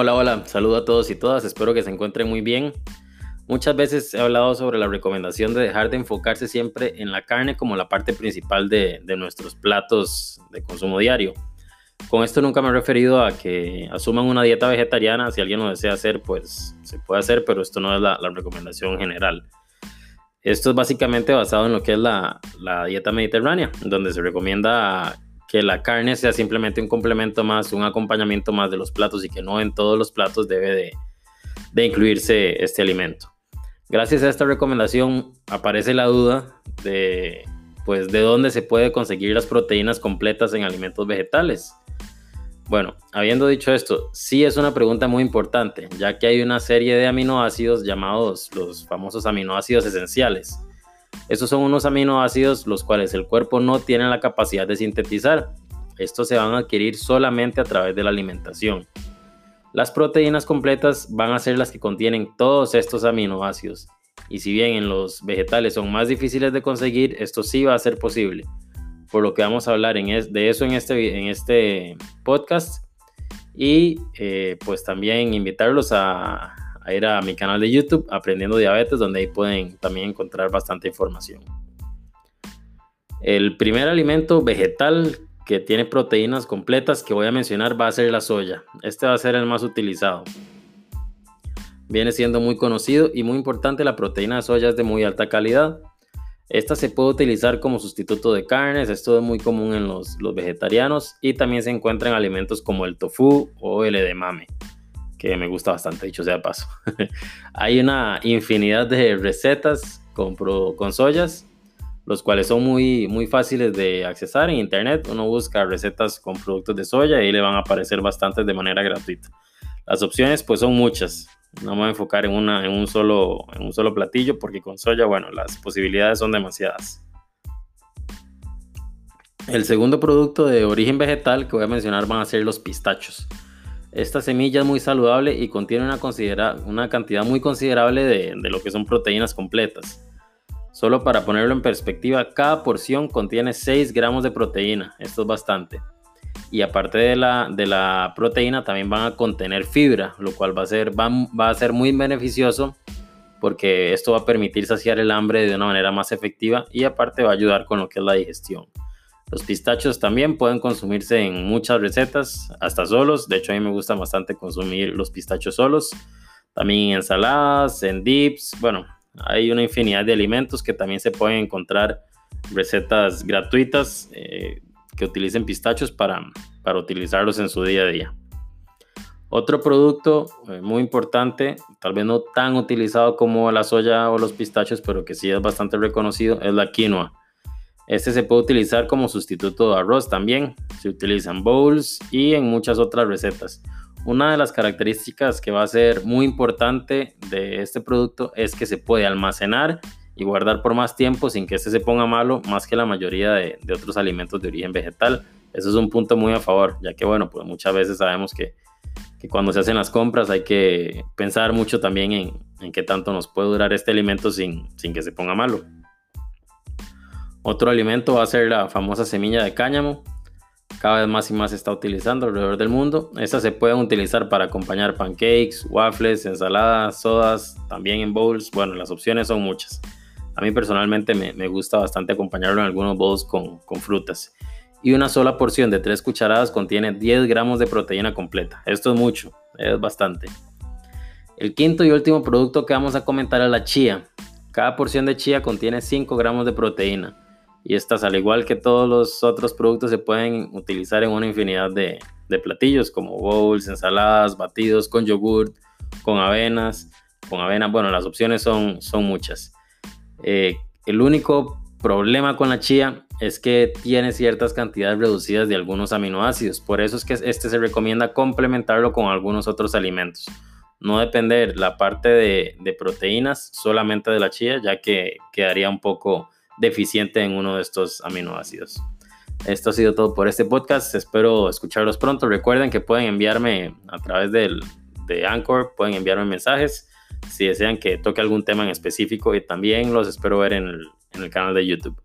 Hola, hola, saludo a todos y todas, espero que se encuentren muy bien. Muchas veces he hablado sobre la recomendación de dejar de enfocarse siempre en la carne como la parte principal de, nuestros platos de consumo diario. Con esto nunca me he referido a que asuman una dieta vegetariana, si alguien lo desea hacer, pues se puede hacer, pero esto no es la, recomendación general. Esto es básicamente basado en lo que es la, la dieta mediterránea, donde se recomienda que la carne sea simplemente un complemento más, un acompañamiento más de los platos y que no en todos los platos debe de, incluirse este alimento. Gracias a esta recomendación aparece la duda de pues de dónde se puede conseguir las proteínas completas en alimentos vegetales. Bueno, habiendo dicho esto, sí es una pregunta muy importante, ya que hay una serie de aminoácidos llamados los famosos aminoácidos esenciales, estos son unos aminoácidos los cuales el cuerpo no tiene la capacidad de sintetizar. Estos se van a adquirir solamente a través de la alimentación. Las proteínas completas van a ser las que contienen todos estos aminoácidos. Y si bien en los vegetales son más difíciles de conseguir, esto sí va a ser posible. Por lo que vamos a hablar de eso en este, este podcast. Y eh, pues también invitarlos a, ir a mi canal de YouTube Aprendiendo Diabetes, donde ahí pueden también encontrar bastante información. El primer alimento vegetal que tiene proteínas completas que voy a mencionar va a ser la soya. Este va a ser el más utilizado. Viene siendo muy conocido y muy importante, la proteína de soya es de muy alta calidad. Esta se puede utilizar como sustituto de carnes, esto es muy común en los, los vegetarianos y también se encuentra en alimentos como el tofu o el edamame que me gusta bastante, dicho sea paso. Hay una infinidad de recetas con, con soyas, los cuales son muy, muy fáciles de accesar en internet. Uno busca recetas con productos de soya y le van a aparecer bastantes de manera gratuita. Las opciones pues son muchas. No me voy a enfocar en, una, en, un solo, en un solo platillo porque con soya, bueno, las posibilidades son demasiadas. El segundo producto de origen vegetal que voy a mencionar van a ser los pistachos. Esta semilla es muy saludable y contiene una, una cantidad muy considerable de, lo que son proteínas completas. Solo para ponerlo en perspectiva, cada porción contiene 6 gramos de proteína. Esto es bastante. Y aparte de la, de la proteína, también van a contener fibra, lo cual va a, ser, va a ser muy beneficioso porque esto va a permitir saciar el hambre de una manera más efectiva y aparte va a ayudar con lo que es la digestión. Los pistachos también pueden consumirse en muchas recetas, hasta solos. De hecho, a mí me gusta bastante consumir los pistachos solos. También en ensaladas, en dips. Bueno, hay una infinidad de alimentos que también se pueden encontrar recetas gratuitas eh, que utilicen pistachos para, para utilizarlos en su día a día. Otro producto eh, muy importante, tal vez no tan utilizado como la soya o los pistachos, pero que sí es bastante reconocido, es la quinoa. Este se puede utilizar como sustituto de arroz también. Se utilizan bowls y en muchas otras recetas. Una de las características que va a ser muy importante de este producto es que se puede almacenar y guardar por más tiempo sin que este se ponga malo, más que la mayoría de, otros alimentos de origen vegetal. Eso es un punto muy a favor, ya que bueno, pues muchas veces sabemos que, cuando se hacen las compras hay que pensar mucho también en, en qué tanto nos puede durar este alimento sin que se ponga malo. Otro alimento va a ser la famosa semilla de cáñamo. Cada vez más y más se está utilizando alrededor del mundo. Estas se pueden utilizar para acompañar pancakes, waffles, ensaladas, sodas, también en bowls. Bueno, las opciones son muchas. A mí personalmente me, gusta bastante acompañarlo en algunos bowls con, frutas. Y una sola porción de 3 cucharadas contiene 10 gramos de proteína completa. Esto es mucho, es bastante. El quinto y último producto que vamos a comentar es la chía. Cada porción de chía contiene 5 gramos de proteína y estas, al igual que todos los otros productos, se pueden utilizar en una infinidad de, platillos como bowls, ensaladas, batidos con yogurt, con avenas, con avena. Bueno, las opciones son, son muchas. Eh, el único problema con la chía es que tiene ciertas cantidades reducidas de algunos aminoácidos. Por eso es que este se recomienda complementarlo con algunos otros alimentos. No depender la parte de, de proteínas solamente de la chía, ya que quedaría un poco deficiente en uno de estos aminoácidos. Esto ha sido todo por este podcast. Espero escucharlos pronto. Recuerden que pueden enviarme a través del, de Anchor, pueden enviarme mensajes si desean que toque algún tema en específico y también los espero ver en el, en el canal de YouTube.